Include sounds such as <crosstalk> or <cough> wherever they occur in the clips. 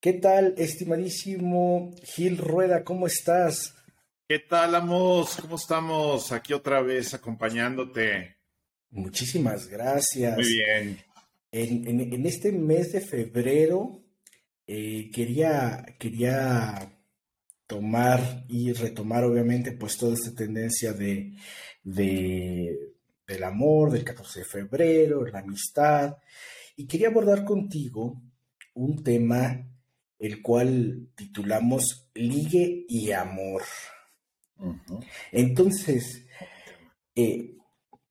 ¿Qué tal, estimadísimo Gil Rueda? ¿Cómo estás? ¿Qué tal, Amos? ¿Cómo estamos? Aquí otra vez acompañándote. Muchísimas gracias. Muy bien. En, este mes de febrero eh, quería, quería tomar y retomar, obviamente, pues toda esta tendencia de, de, del amor, del 14 de febrero, la amistad. Y quería abordar contigo un tema el cual titulamos Ligue y Amor. Entonces, eh,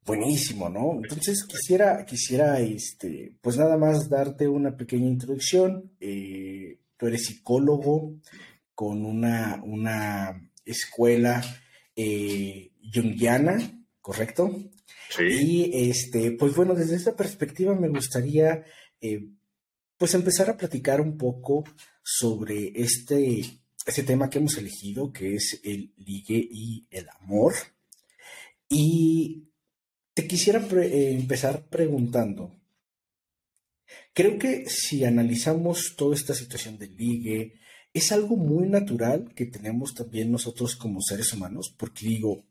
buenísimo, ¿no? Entonces quisiera, quisiera, este, pues nada más darte una pequeña introducción. Eh, tú eres psicólogo con una, una escuela eh, junguiana, ¿correcto? Y este, pues bueno, desde esta perspectiva me gustaría eh, pues empezar a platicar un poco sobre este, este tema que hemos elegido, que es el ligue y el amor. Y te quisiera eh, empezar preguntando, creo que si analizamos toda esta situación del ligue, es algo muy natural que tenemos también nosotros como seres humanos, porque digo,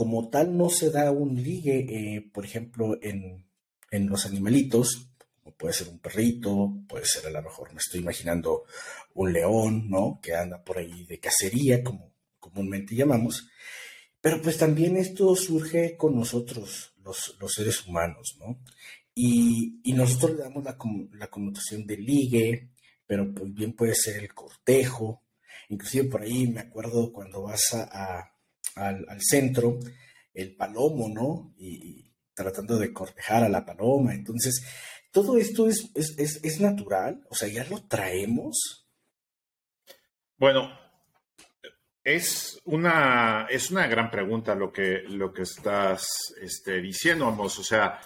como tal no se da un ligue, eh, por ejemplo, en, en los animalitos, puede ser un perrito, puede ser a lo mejor, me estoy imaginando un león, ¿no? Que anda por ahí de cacería, como comúnmente llamamos. Pero pues también esto surge con nosotros, los, seres humanos, ¿no? Y, nosotros le damos la, la, connotación de ligue, pero pues bien puede ser el cortejo. Inclusive por ahí me acuerdo cuando vas a, al, centro, el palomo, ¿no? Y, tratando de cortejar a la paloma. Entonces, todo esto es, es, natural, o sea, ya lo traemos. Bueno, es una, es una gran pregunta lo que, lo que estás este, diciendo, Amos. O sea,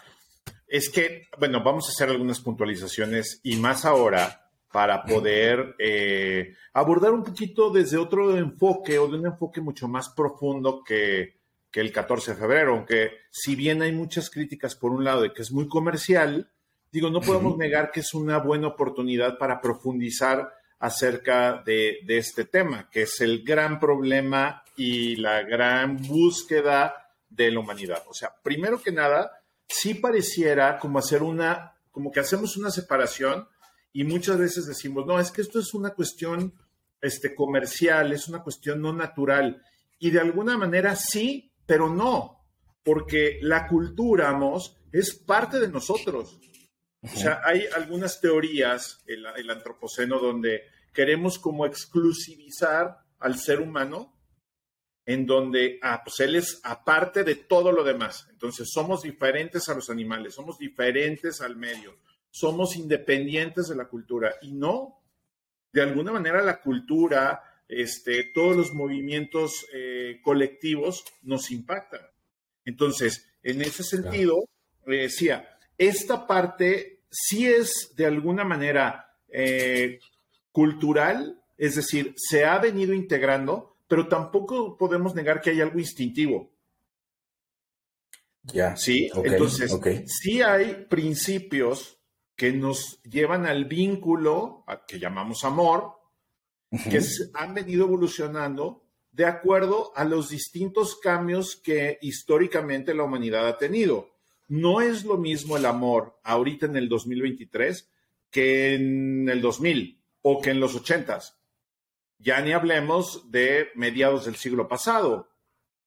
es que, bueno, vamos a hacer algunas puntualizaciones y más ahora para poder eh, abordar un poquito desde otro enfoque o de un enfoque mucho más profundo que, que el 14 de febrero, aunque si bien hay muchas críticas por un lado de que es muy comercial, digo, no podemos negar que es una buena oportunidad para profundizar acerca de, este tema, que es el gran problema y la gran búsqueda de la humanidad. O sea, primero que nada, sí pareciera como hacer una, como que hacemos una separación y muchas veces decimos, no, es que esto es una cuestión este, comercial, es una cuestión no natural. Y de alguna manera sí, pero no, porque la cultura, Amos, es parte de nosotros. O sea, hay algunas teorías, el, el antropoceno, donde queremos como exclusivizar al ser humano, en donde, ah, pues él es aparte de todo lo demás. Entonces, somos diferentes a los animales, somos diferentes al medio, somos independientes de la cultura. Y no, de alguna manera la cultura, este, todos los movimientos eh, colectivos nos impactan. Entonces, en ese sentido, decía, esta parte sí es de alguna manera eh, cultural, es decir, se ha venido integrando, pero tampoco podemos negar que hay algo instintivo. Ya. Sí, entonces, sí hay principios que nos llevan al vínculo que llamamos amor, que han venido evolucionando de acuerdo a los distintos cambios que históricamente la humanidad ha tenido. No es lo mismo el amor ahorita en el 2023 que en el 2000 o que en los 80s. Ya ni hablemos de mediados del siglo pasado.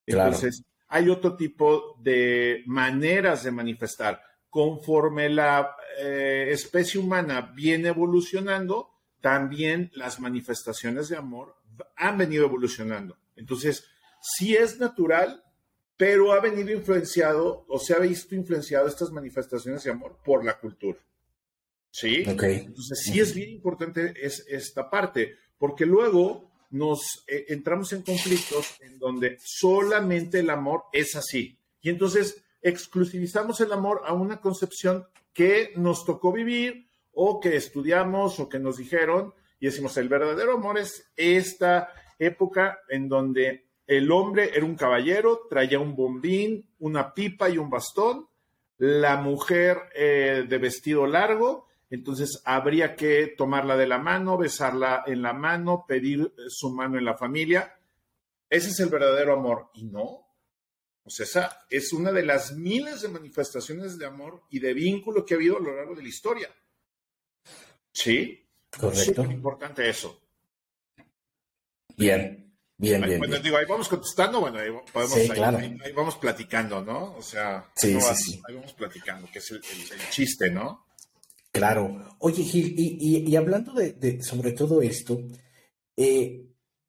Entonces, hay otro tipo de maneras de manifestar. Conforme la eh, especie humana viene evolucionando, también las manifestaciones de amor han venido evolucionando. Entonces, sí es natural pero ha venido influenciado o se ha visto influenciado estas manifestaciones de amor por la cultura. ¿Sí? Entonces sí es bien importante es, esta parte, porque luego nos eh, entramos en conflictos en donde solamente el amor es así. Y entonces exclusivizamos el amor a una concepción que nos tocó vivir o que estudiamos o que nos dijeron y decimos, el verdadero amor es esta época en donde el hombre era un caballero, traía un bombín, una pipa y un bastón, la mujer eh, de vestido largo, entonces habría que tomarla de la mano, besarla en la mano, pedir su mano en la familia. Ese es el verdadero amor. Y no. O sea, esa es una de las miles de manifestaciones de amor y de vínculo que ha habido a lo largo de la historia. Sí. Correcto. Es importante eso. Bien. Bien, bien. Bueno, digo, ahí vamos contestando, bueno, ahí, podemos, ahí, vamos platicando, ¿no? O sea, ahí, vamos platicando, que es el, chiste, ¿no? Claro. Oye, Gil, y, hablando de, sobre todo esto, eh,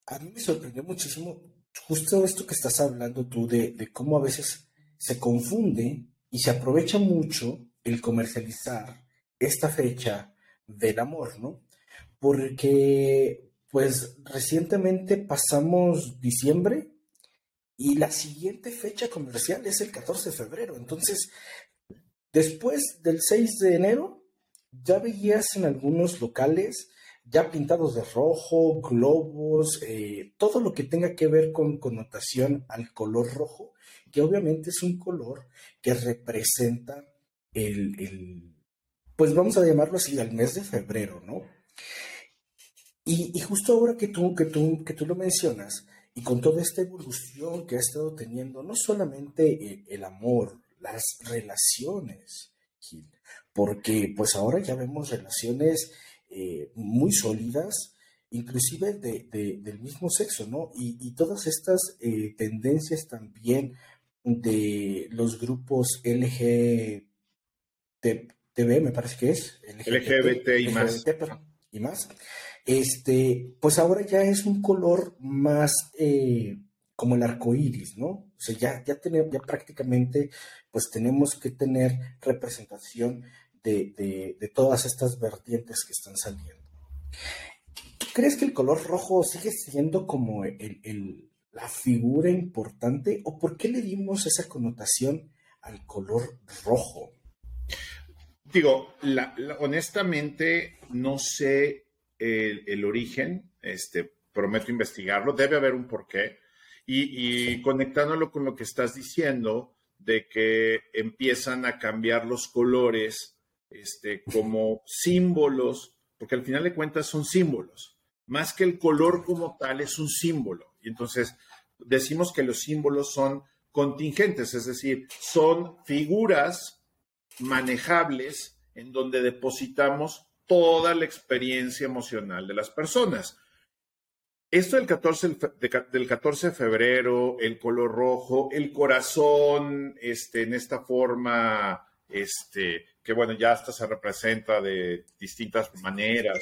a mí me sorprendió muchísimo justo esto que estás hablando tú de, de cómo a veces se confunde y se aprovecha mucho el comercializar esta fecha del amor, ¿no? Porque pues recientemente pasamos diciembre y la siguiente fecha comercial es el 14 de febrero. Entonces, después del 6 de enero, ya veías en algunos locales ya pintados de rojo, globos, eh, todo lo que tenga que ver con connotación al color rojo, que obviamente es un color que representa el, el pues vamos a llamarlo así, al mes de febrero, ¿no? Y, justo ahora que tú, que, tú, que tú lo mencionas, y con toda esta evolución que ha estado teniendo, no solamente el, amor, las relaciones, porque pues ahora ya vemos relaciones eh, muy sólidas, inclusive del mismo sexo, ¿no? Y, todas estas eh, tendencias también de los grupos LGBT, me parece que es. LGBT, y más. y más este, pues ahora ya es un color más eh, como el arco iris, ¿no? O sea, ya, ya, tenemos, ya prácticamente pues tenemos que tener representación de, todas estas vertientes que están saliendo. ¿Crees que el color rojo sigue siendo como la figura importante o por qué le dimos esa connotación al color rojo? Digo, honestamente no sé el, origen, este, prometo investigarlo, debe haber un porqué. Y, conectándolo con lo que estás diciendo, de que empiezan a cambiar los colores este, como símbolos, porque al final de cuentas son símbolos. Más que el color como tal, es un símbolo. Y entonces decimos que los símbolos son contingentes, es decir, son figuras manejables en donde depositamos toda la experiencia emocional de las personas. Esto del 14, del 14 de febrero, el color rojo, el corazón, este, en esta forma, este, que bueno, ya hasta se representa de distintas maneras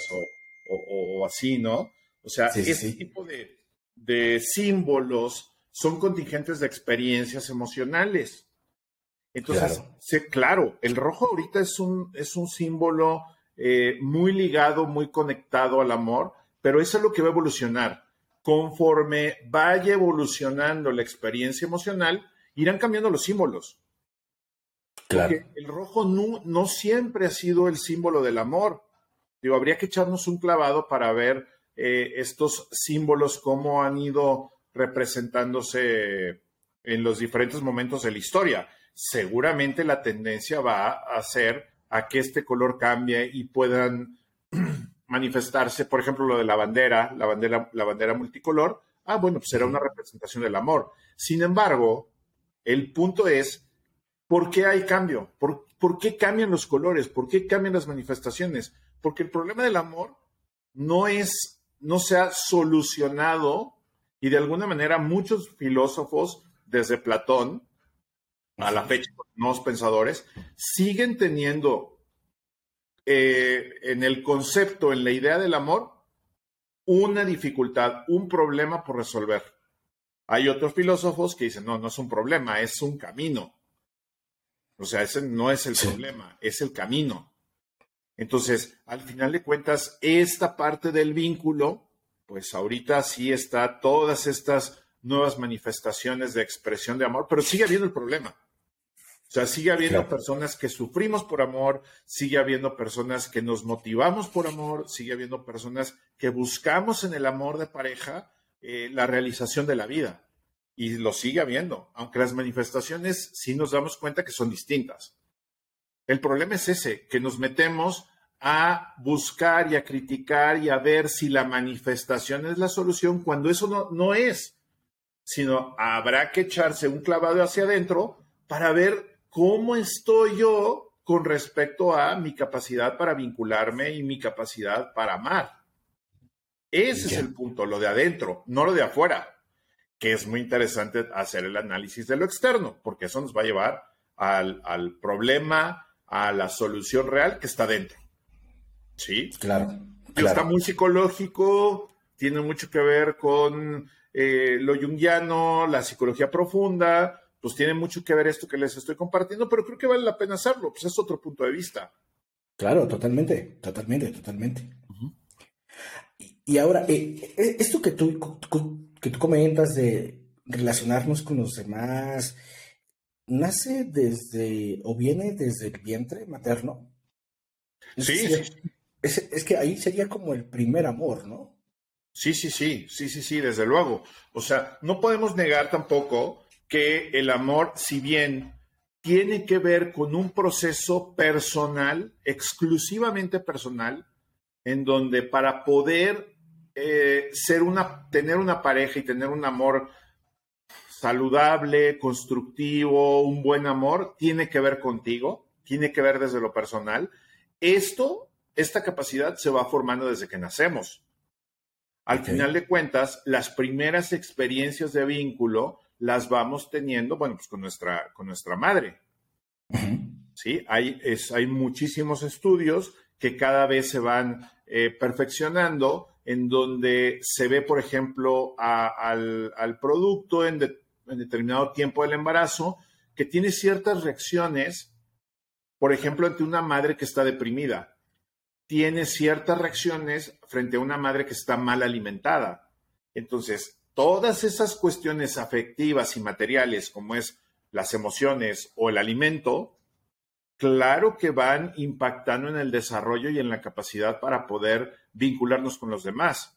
o, así, ¿no? O sea, ese tipo de, de, símbolos son contingentes de experiencias emocionales. Entonces, claro. claro, el rojo ahorita es un, es un símbolo eh, muy ligado, muy conectado al amor, pero eso es lo que va a evolucionar. Conforme vaya evolucionando la experiencia emocional, irán cambiando los símbolos. Claro. Porque el rojo no, siempre ha sido el símbolo del amor. Digo, habría que echarnos un clavado para ver eh, estos símbolos, cómo han ido representándose en los diferentes momentos de la historia. Seguramente la tendencia va a ser a que este color cambie y puedan <clears throat> manifestarse, por ejemplo, lo de la bandera, la bandera, la bandera multicolor, ah, bueno, pues será una representación del amor. Sin embargo, el punto es, ¿por qué hay cambio? ¿Por, ¿Por, qué cambian los colores? ¿Por qué cambian las manifestaciones? Porque el problema del amor no es, no se ha solucionado y de alguna manera muchos filósofos, desde Platón, a la fecha, los nuevos pensadores, siguen teniendo eh, en el concepto, en la idea del amor, una dificultad, un problema por resolver. Hay otros filósofos que dicen, no, no es un problema, es un camino. O sea, ese no es el problema, es el camino. Entonces, al final de cuentas, esta parte del vínculo, pues ahorita sí está todas estas nuevas manifestaciones de expresión de amor, pero sigue habiendo el problema. O sea, sigue habiendo personas que sufrimos por amor, sigue habiendo personas que nos motivamos por amor, sigue habiendo personas que buscamos en el amor de pareja eh, la realización de la vida. Y lo sigue habiendo, aunque las manifestaciones sí nos damos cuenta que son distintas. El problema es ese, que nos metemos a buscar y a criticar y a ver si la manifestación es la solución cuando eso no, no es, sino habrá que echarse un clavado hacia adentro para ver cómo estoy yo con respecto a mi capacidad para vincularme y mi capacidad para amar. Ese es el punto, lo de adentro, no lo de afuera, que es muy interesante hacer el análisis de lo externo, porque eso nos va a llevar al, al problema, a la solución real que está dentro. Sí. Claro. Está muy psicológico, tiene mucho que ver con eh, lo junguiano, la psicología profunda, pues tiene mucho que ver esto que les estoy compartiendo, pero creo que vale la pena hacerlo, pues es otro punto de vista. Claro, totalmente, totalmente, totalmente. Y, ahora, eh, eh, esto que tú, que tú comentas de relacionarnos con los demás, ¿nace desde o viene desde el vientre materno? Sí, sí. Es, que ahí sería como el primer amor, ¿no? Sí, sí, sí, sí, sí, sí, desde luego. O sea, no podemos negar tampoco que el amor, si bien tiene que ver con un proceso personal, exclusivamente personal, en donde para poder eh, ser una, tener una pareja y tener un amor saludable, constructivo, un buen amor, tiene que ver contigo, tiene que ver desde lo personal. Esto esta capacidad se va formando desde que nacemos. Al final de cuentas, las primeras experiencias de vínculo las vamos teniendo, bueno, pues con nuestra, con nuestra madre. Sí, hay, es, hay muchísimos estudios que cada vez se van eh, perfeccionando, en donde se ve, por ejemplo, al, producto en, en determinado tiempo del embarazo que tiene ciertas reacciones, por ejemplo, ante una madre que está deprimida tiene ciertas reacciones frente a una madre que está mal alimentada. Entonces, todas esas cuestiones afectivas y materiales, como es las emociones o el alimento, claro que van impactando en el desarrollo y en la capacidad para poder vincularnos con los demás.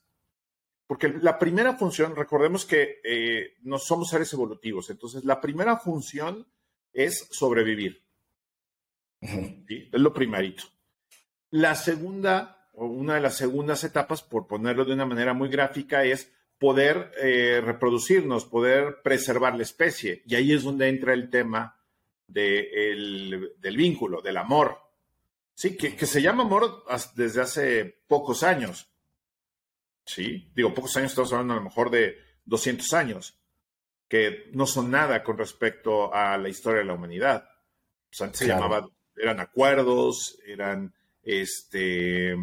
Porque la primera función, recordemos que eh, no somos seres evolutivos, entonces la primera función es sobrevivir. Es lo primerito. La segunda, o una de las segundas etapas, por ponerlo de una manera muy gráfica, es poder eh, reproducirnos, poder preservar la especie. Y ahí es donde entra el tema del vínculo, del amor. Sí, que, que, se llama amor desde hace pocos años. Sí, digo, pocos años estamos hablando a lo mejor de 200 años, que no son nada con respecto a la historia de la humanidad. Pues antes se llamaba, eran acuerdos, eran este,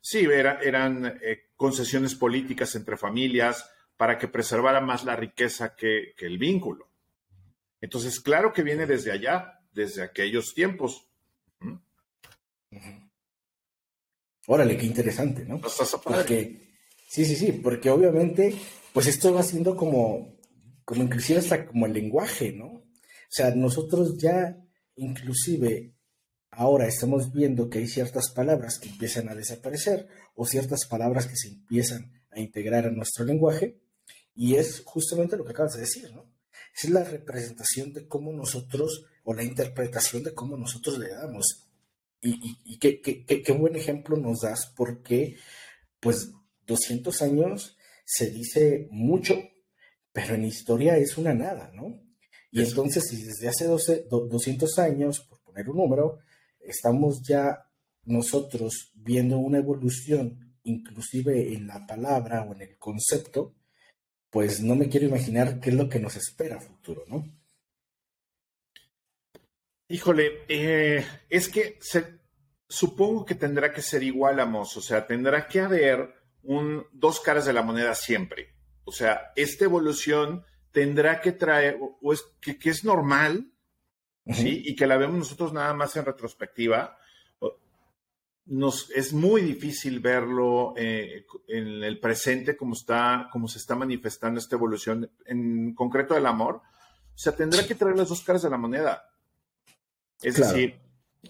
sí, eran eh, concesiones políticas entre familias para que preservara más la riqueza que, el vínculo. Entonces, claro que viene desde allá, desde aquellos tiempos. Órale, qué interesante, ¿no? Porque, sí, sí, sí, porque obviamente, pues esto va siendo como, como inclusive hasta como el lenguaje, ¿no? O sea, nosotros ya inclusive ahora estamos viendo que hay ciertas palabras que empiezan a desaparecer o ciertas palabras que se empiezan a integrar a nuestro lenguaje y es justamente lo que acabas de decir, ¿no? Es la representación de cómo nosotros o la interpretación de cómo nosotros le damos. Y, qué, qué, buen ejemplo nos das porque pues 200 años se dice mucho, pero en historia es una nada, ¿no? Y entonces si desde hace 12, 200 años, por poner un número, estamos ya nosotros viendo una evolución, inclusive en la palabra o en el concepto, pues no me quiero imaginar qué es lo que nos espera a futuro, ¿no? Híjole, eh, es que supongo que tendrá que ser igual, Amos, o sea, tendrá que haber un, dos caras de la moneda siempre. O sea, esta evolución tendrá que traer, o es que, que es normal, ¿sí? Y que la vemos nosotros nada más en retrospectiva. Nos, es muy difícil verlo eh, en el presente como, está, como se está manifestando esta evolución, en concreto del amor. O sea, tendrá que traer las dos caras de la moneda. Es decir,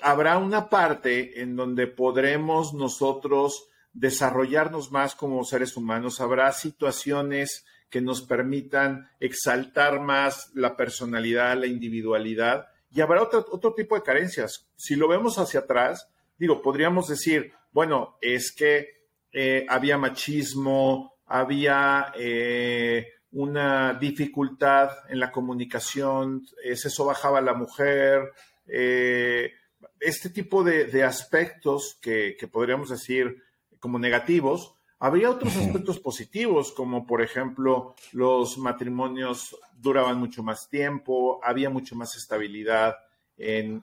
habrá una parte en donde podremos nosotros desarrollarnos más como seres humanos, habrá situaciones que nos permitan exaltar más la personalidad, la individualidad, y habrá otro, otro tipo de carencias. Si lo vemos hacia atrás, digo, podríamos decir, bueno, es que eh, había machismo, había eh, una dificultad en la comunicación, se sobajaba la mujer, este tipo de, aspectos que, podríamos decir como negativos, habría otros aspectos positivos, como por ejemplo los matrimonios duraban mucho más tiempo, había mucho más estabilidad en,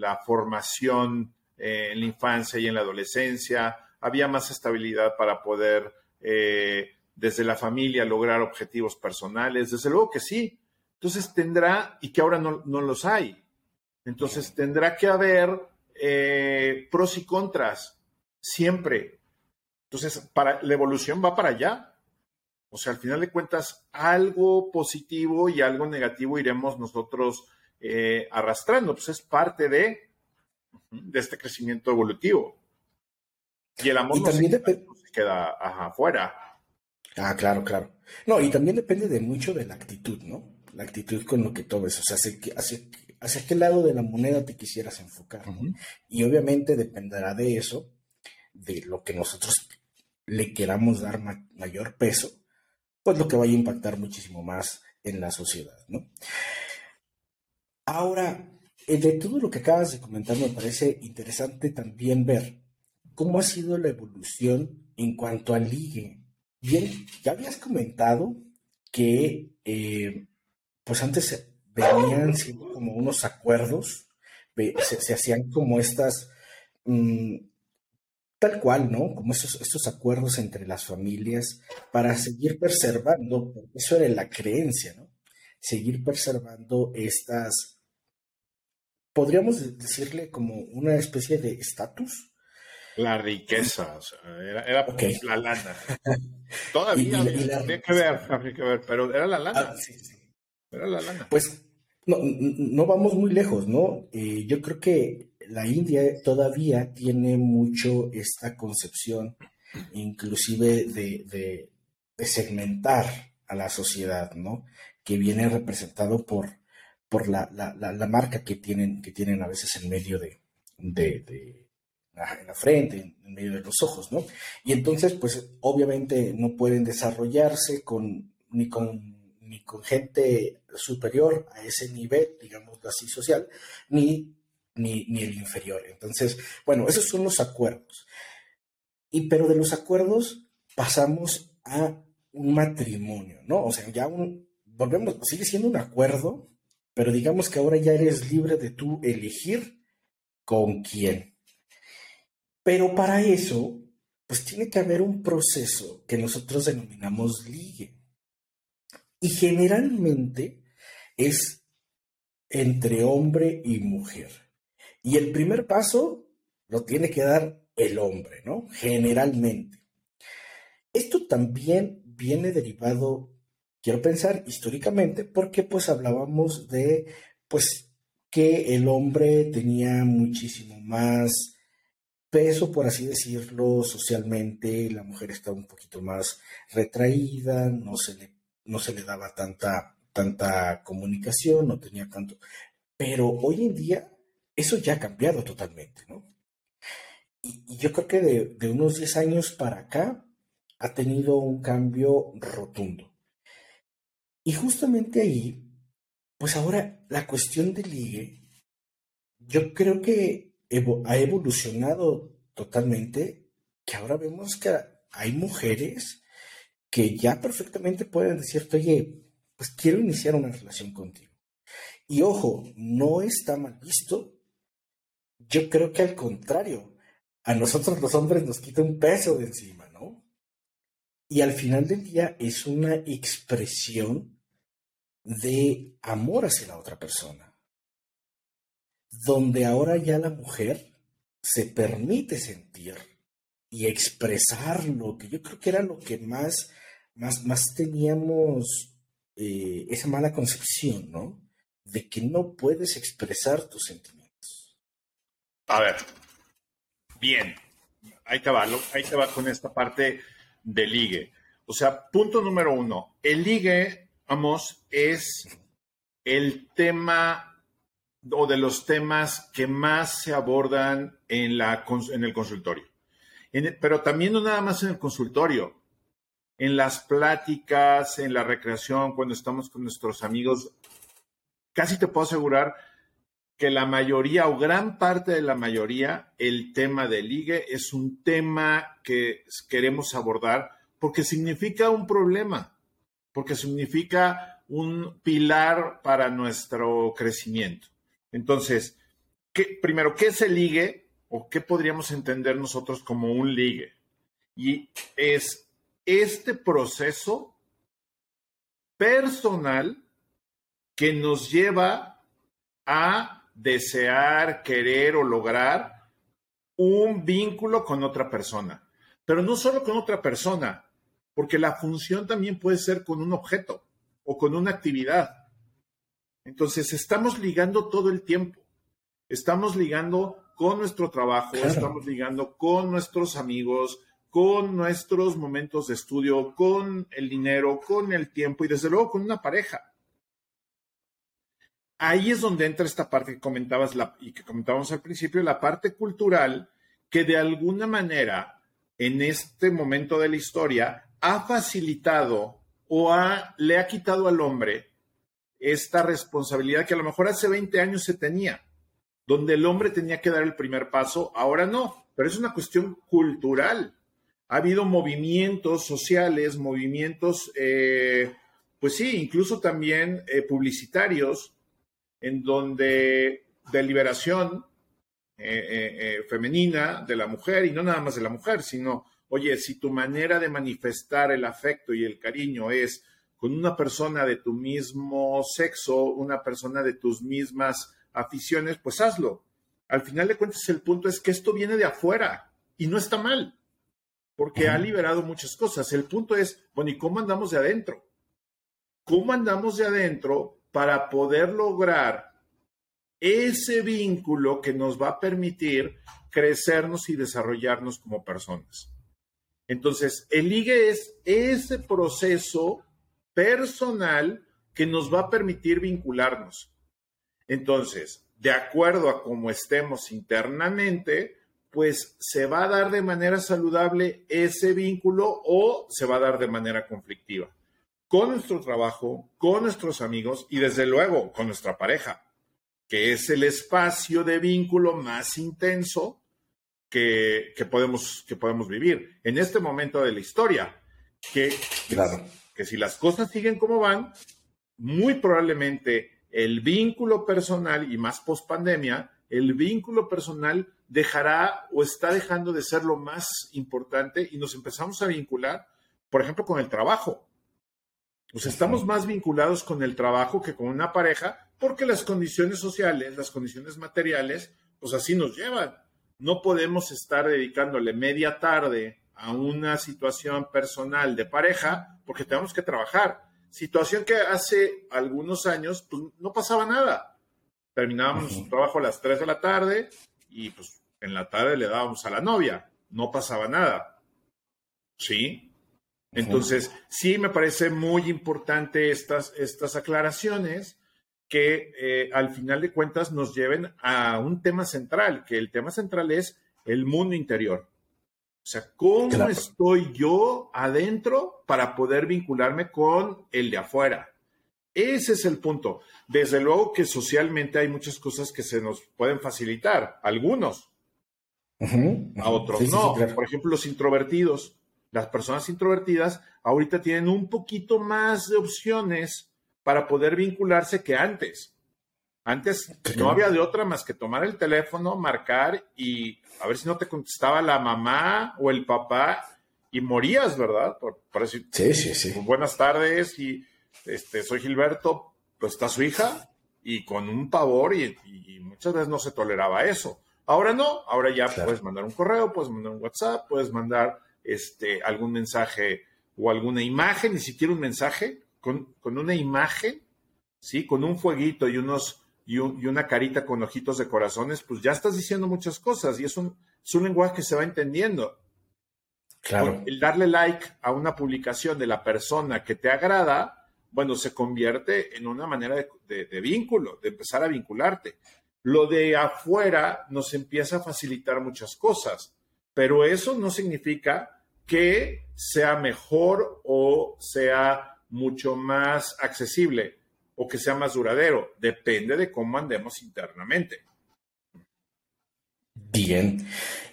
la formación eh, en la infancia y en la adolescencia, había más estabilidad para poder eh, desde la familia lograr objetivos personales, desde luego que sí. Entonces tendrá, y que ahora no, los hay, entonces tendrá que haber eh, pros y contras, siempre. Entonces, para, la evolución va para allá. O sea, al final de cuentas, algo positivo y algo negativo iremos nosotros eh, arrastrando. Pues es parte de, de este crecimiento evolutivo. Y el amor no, se, queda afuera. Ah, claro, claro. No, y también depende de mucho de la actitud, ¿no? La actitud con lo que tomes. O sea, hacia, hacia qué lado de la moneda te quisieras enfocar. Y obviamente dependerá de eso, de lo que nosotros le queramos dar mayor peso, pues lo que vaya a impactar muchísimo más en la sociedad, ¿no? Ahora, de todo lo que acabas de comentar, me parece interesante también ver cómo ha sido la evolución en cuanto al ligue. Bien, ya habías comentado que, eh, pues antes venían siendo como unos acuerdos, se, hacían como estas, mm, tal cual, ¿no? Como estos, estos acuerdos entre las familias para seguir preservando, porque eso era la creencia, ¿no? Seguir preservando estas, podríamos decirle como una especie de estatus. La riqueza, o sea, era, era la lana. Todavía habría, que ver, habría que ver, pero era la lana. Ah, sí, sí. Era la lana. Pues no, no vamos muy lejos, ¿no? Eh, yo creo que la India todavía tiene mucho esta concepción, inclusive de, segmentar a la sociedad, ¿no? Que viene representado por, por la, marca que tienen, que tienen a veces en medio de, de, en la frente, en medio de los ojos, ¿no? Y entonces, pues obviamente no pueden desarrollarse con, ni con ni con gente superior a ese nivel, digamos así, social, ni, ni, el inferior. Entonces, bueno, esos son los acuerdos. Y pero de los acuerdos pasamos a un matrimonio, ¿no? O sea, ya un, volvemos, sigue siendo un acuerdo, pero digamos que ahora ya eres libre de tú elegir con quién. Pero para eso, pues tiene que haber un proceso que nosotros denominamos ligue. Y generalmente es entre hombre y mujer. Y el primer paso lo tiene que dar el hombre, ¿no? Generalmente. Esto también viene derivado, quiero pensar, históricamente, porque pues hablábamos de, pues, que el hombre tenía muchísimo más peso, por así decirlo, socialmente, la mujer estaba un poquito más retraída, no se le no se le daba tanta, tanta comunicación, no tenía tanto. Pero hoy en día eso ya ha cambiado totalmente, ¿no? Y, yo creo que de, unos 10 años para acá ha tenido un cambio rotundo. Y justamente ahí, pues ahora la cuestión del ligue, yo creo que ha evolucionado totalmente, que ahora vemos que hay mujeres que ya perfectamente pueden decirte, oye, pues quiero iniciar una relación contigo. Y ojo, no está mal visto. Yo creo que al contrario, a nosotros los hombres nos quita un peso de encima, ¿no? Y al final del día es una expresión de amor hacia la otra persona, donde ahora ya la mujer se permite sentir y expresar lo que yo creo que era lo que más, más, más teníamos eh, esa mala concepción, ¿no? De que no puedes expresar tus sentimientos. A ver, bien, ahí te va, ahí te va con esta parte del ligue. O sea, punto número uno, el ligue, vamos, es el tema o de los temas que más se abordan en, la, en el consultorio. Pero también no nada más en el consultorio, en las pláticas, en la recreación, cuando estamos con nuestros amigos, casi te puedo asegurar que la mayoría o gran parte de la mayoría, el tema del ligue es un tema que queremos abordar porque significa un problema, porque significa un pilar para nuestro crecimiento. Entonces, ¿qué, primero, ¿qué es el ligue o qué podríamos entender nosotros como un ligue? Y es este proceso personal que nos lleva a desear, querer o lograr un vínculo con otra persona. Pero no solo con otra persona, porque la función también puede ser con un objeto o con una actividad. Entonces, estamos ligando todo el tiempo. Estamos ligando con nuestro trabajo, estamos ligando con nuestros amigos, con nuestros momentos de estudio, con el dinero, con el tiempo y desde luego con una pareja. Ahí es donde entra esta parte que comentabas y que comentábamos al principio, la parte cultural que de alguna manera en este momento de la historia ha facilitado o le ha quitado al hombre esta responsabilidad que a lo mejor hace 20 años se tenía, donde el hombre tenía que dar el primer paso, ahora no, pero es una cuestión cultural. Ha habido movimientos sociales, movimientos, eh, pues sí, incluso también eh, publicitarios, en donde de liberación eh, femenina de la mujer, y no nada más de la mujer, sino, oye, si tu manera de manifestar el afecto y el cariño es con una persona de tu mismo sexo, una persona de tus mismas aficiones, pues hazlo. Al final de cuentas, el punto es que esto viene de afuera y no está mal, porque ha liberado muchas cosas. El punto es, bueno, ¿y cómo andamos de adentro? ¿Cómo andamos de adentro para poder lograr ese vínculo que nos va a permitir crecernos y desarrollarnos como personas? Entonces, el ligue es ese proceso personal que nos va a permitir vincularnos. Entonces, de acuerdo a cómo estemos internamente, pues se va a dar de manera saludable ese vínculo o se va a dar de manera conflictiva. Con nuestro trabajo, con nuestros amigos y desde luego con nuestra pareja, que es el espacio de vínculo más intenso que, podemos, que podemos vivir en este momento de la historia. Que, claro que si las cosas siguen como van, muy probablemente el vínculo personal y más post pandemia, el vínculo personal dejará o está dejando de ser lo más importante y nos empezamos a vincular, por ejemplo, con el trabajo. Pues estamos más vinculados con el trabajo que con una pareja porque las condiciones sociales, las condiciones materiales, pues así nos llevan. No podemos estar dedicándole media tarde a una situación personal de pareja porque tenemos que trabajar. Situación que hace algunos años pues, no pasaba nada. Terminábamos uh trabajo a las 3 de la tarde y pues en la tarde le dábamos a la novia. No pasaba nada. ¿Sí? Entonces, sí me parece muy importante estas, estas aclaraciones que eh, al final de cuentas nos lleven a un tema central, que el tema central es el mundo interior. O sea, ¿cómo estoy yo adentro para poder vincularme con el de afuera? Ese es el punto. Desde luego que socialmente hay muchas cosas que se nos pueden facilitar, algunos, a otros no. Por ejemplo, los introvertidos. Las personas introvertidas ahorita tienen un poquito más de opciones para poder vincularse que antes. Antes no había de otra más que tomar el teléfono, marcar y a ver si no te contestaba la mamá o el papá y morías, ¿verdad? Por, decir, sí, sí, sí. Pues, buenas tardes y este, soy Gilberto, pues está su hija y con un pavor y, muchas veces no se toleraba eso. Ahora no, ahora ya puedes mandar un correo, puedes mandar un WhatsApp, puedes mandar este, algún mensaje o alguna imagen, ni siquiera un mensaje, con, con una imagen, ¿sí? Con un fueguito y unos y, una carita con ojitos de corazones, pues ya estás diciendo muchas cosas y es un, lenguaje que se va entendiendo. Claro. El darle like a una publicación de la persona que te agrada, bueno, se convierte en una manera de, vínculo, de empezar a vincularte. Lo de afuera nos empieza a facilitar muchas cosas, pero eso no significa que sea mejor o sea mucho más accesible o que sea más duradero. Depende de cómo andemos internamente. Bien.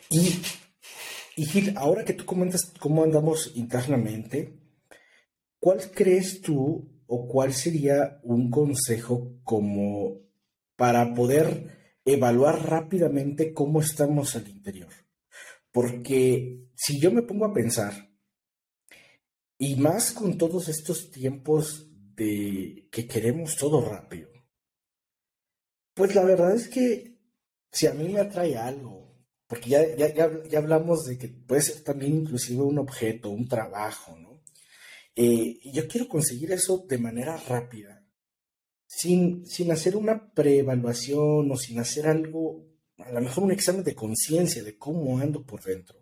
Y, y Gil, ahora que tú comentas cómo andamos internamente, ¿cuál crees tú o cuál sería un consejo como para poder evaluar rápidamente cómo estamos al interior? Porque si yo me pongo a pensar, y más con todos estos tiempos de que queremos todo rápido, pues la verdad es que si a mí me atrae algo, porque ya, ya, ya, hablamos de que puede ser también inclusive un objeto, un trabajo, ¿no? Eh, yo quiero conseguir eso de manera rápida, sin, sin hacer una preevaluación o sin hacer algo, a lo mejor un examen de conciencia de cómo ando por dentro.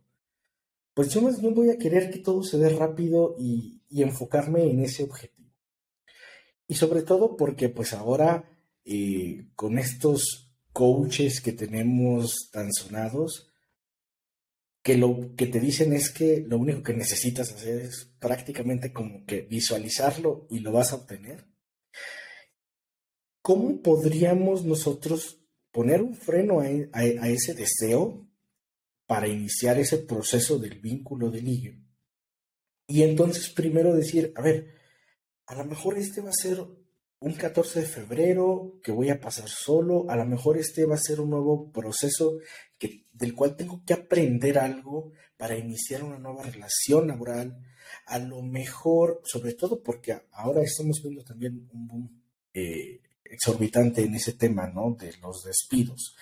Pues yo más bien voy a querer que todo se dé rápido y, y enfocarme en ese objetivo. Y sobre todo porque pues ahora eh, con estos coaches que tenemos tan sonados, que lo que te dicen es que lo único que necesitas hacer es prácticamente como que visualizarlo y lo vas a obtener. ¿Cómo podríamos nosotros poner un freno a, ese deseo para iniciar ese proceso del vínculo de ligue? Y entonces primero decir, a ver, a lo mejor este va a ser un 14 de febrero que voy a pasar solo, a lo mejor este va a ser un nuevo proceso que, del cual tengo que aprender algo para iniciar una nueva relación laboral, a lo mejor, sobre todo porque ahora estamos viendo también un boom eh, exorbitante en ese tema, ¿no? De los despidos.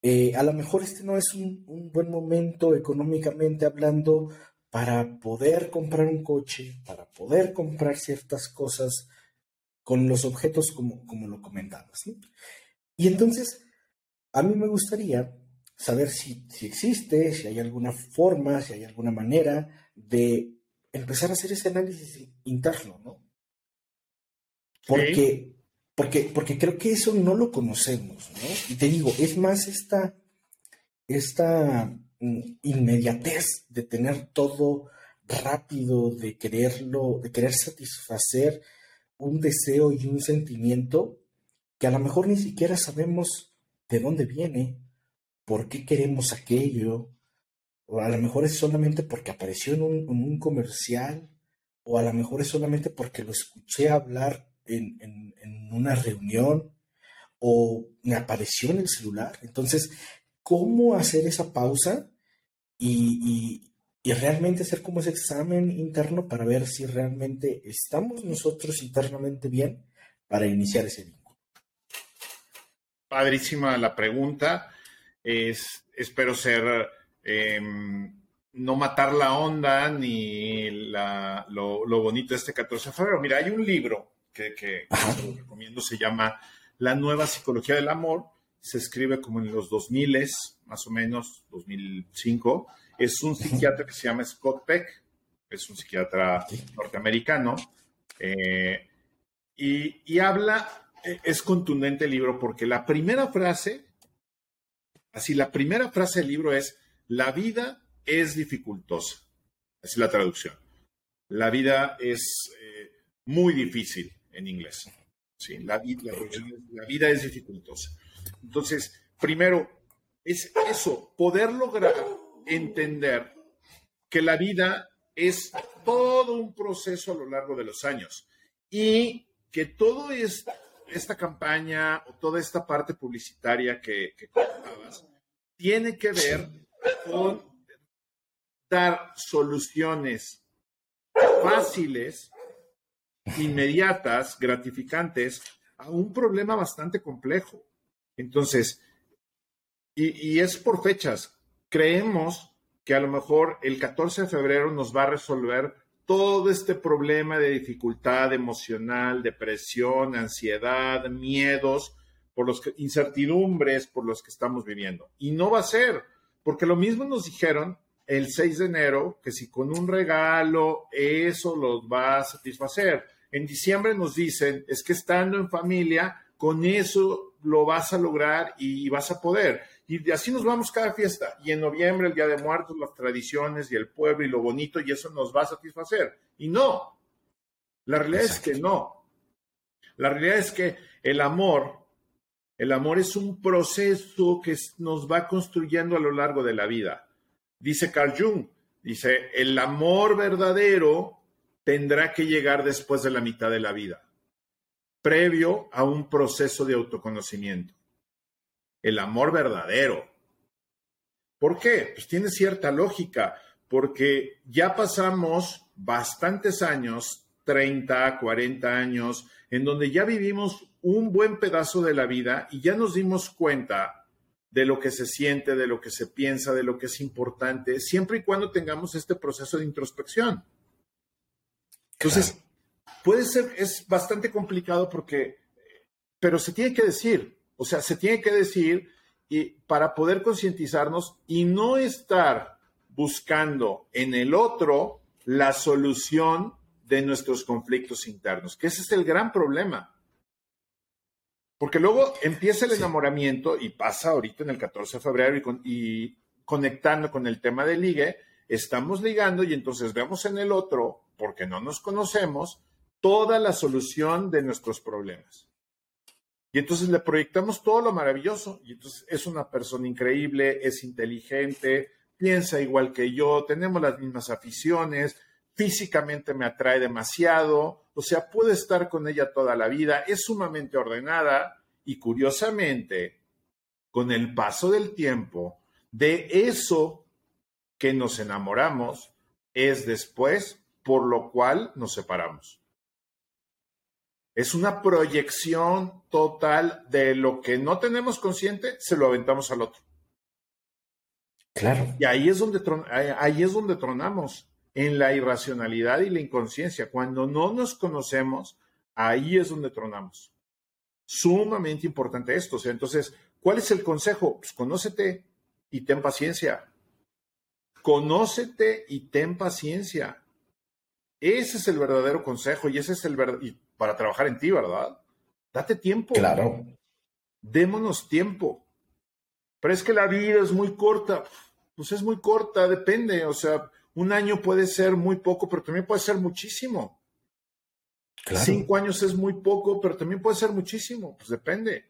Eh, a lo mejor este no es un, un buen momento económicamente hablando para poder comprar un coche, para poder comprar ciertas cosas con los objetos como, como lo comentabas. Y entonces, a mí me gustaría saber si, si, existe, si hay alguna forma, si hay alguna manera de empezar a hacer ese análisis interno, ¿no? Porque, porque, porque creo que eso no lo conocemos, ¿no? Y te digo, es más esta, esta inmediatez de tener todo rápido, de quererlo, de querer satisfacer un deseo y un sentimiento que a lo mejor ni siquiera sabemos de dónde viene, por qué queremos aquello, o a lo mejor es solamente porque apareció en un, comercial, o a lo mejor es solamente porque lo escuché hablar en, una reunión, o me apareció en el celular. Entonces, ¿cómo hacer esa pausa y, y realmente hacer como ese examen interno para ver si realmente estamos nosotros internamente bien para iniciar ese vínculo. Padrísima la pregunta. Es, espero ser, em, no matar la onda ni lo, bonito de este 14 de febrero. Mira, hay un libro que, que recomiendo, se llama La nueva psicología del amor. Se escribe como en los 2000, más o menos, 2005 es un psiquiatra que se llama Scott Peck, es un psiquiatra norteamericano, eh, y, habla, eh, es contundente el libro porque la primera frase, así, la primera frase del libro es, la vida es dificultosa, así es la traducción. La vida es eh, muy difícil en inglés. Sí, la, la vida es dificultosa. Entonces, primero, es eso, poder lograr entender que la vida es todo un proceso a lo largo de los años y que toda esta, campaña o toda esta parte publicitaria que, que tiene que ver con dar soluciones fáciles, inmediatas, gratificantes a un problema bastante complejo. Entonces, y, es por fechas creemos que a lo mejor el 14 de febrero nos va a resolver todo este problema de dificultad emocional, depresión, ansiedad, miedos, por los que, incertidumbres por los que estamos viviendo. Y no va a ser, porque lo mismo nos dijeron el 6 de enero, que si con un regalo eso los va a satisfacer. En diciembre nos dicen, es que estando en familia, con eso lo vas a lograr y vas a poder. Y así nos vamos cada fiesta. Y en noviembre, el Día de Muertos, las tradiciones y el pueblo y lo bonito, y eso nos va a satisfacer. Y no. La realidad es que no. La realidad es que el amor, el amor es un proceso que nos va construyendo a lo largo de la vida. Dice Carl Jung, dice, el amor verdadero tendrá que llegar después de la mitad de la vida previo a un proceso de autoconocimiento. El amor verdadero. ¿Por qué? Pues tiene cierta lógica, porque ya pasamos bastantes años, 30, 40 años, en donde ya vivimos un buen pedazo de la vida y ya nos dimos cuenta de lo que se siente, de lo que se piensa, de lo que es importante, siempre y cuando tengamos este proceso de introspección. Entonces, puede ser, es bastante complicado porque, pero se tiene que decir, o sea, se tiene que decir y para poder concientizarnos y no estar buscando en el otro la solución de nuestros conflictos internos, que ese es el gran problema. Porque luego empieza el enamoramiento y pasa ahorita en el 14 de febrero y, y conectando con el tema del ligue, estamos ligando y entonces vemos en el otro, porque no nos conocemos, toda la solución de nuestros problemas. Y entonces le proyectamos todo lo maravilloso. Y entonces es una persona increíble, es inteligente, piensa igual que yo, tenemos las mismas aficiones, físicamente me atrae demasiado, o sea, puedo estar con ella toda la vida, es sumamente ordenada y curiosamente, con el paso del tiempo, de eso que nos enamoramos, es después por lo cual nos separamos. Es una proyección total de lo que no tenemos consciente, se lo aventamos al otro. Claro. Y ahí es donde, ahí es donde tronamos, en la irracionalidad y la inconsciencia. Cuando no nos conocemos, ahí es donde tronamos. Sumamente importante esto. O sea, entonces, ¿cuál es el consejo? Pues conócete y ten paciencia. Conócete y ten paciencia. Ese es el verdadero consejo y ese es el verdadero para trabajar en ti, ¿verdad? Date tiempo. Claro. Démonos tiempo. Pero es que la vida es muy corta. Pues es muy corta, depende. O sea, un año puede ser muy poco, pero también puede ser muchísimo. Claro. Cinco años es muy poco, pero también puede ser muchísimo. Pues depende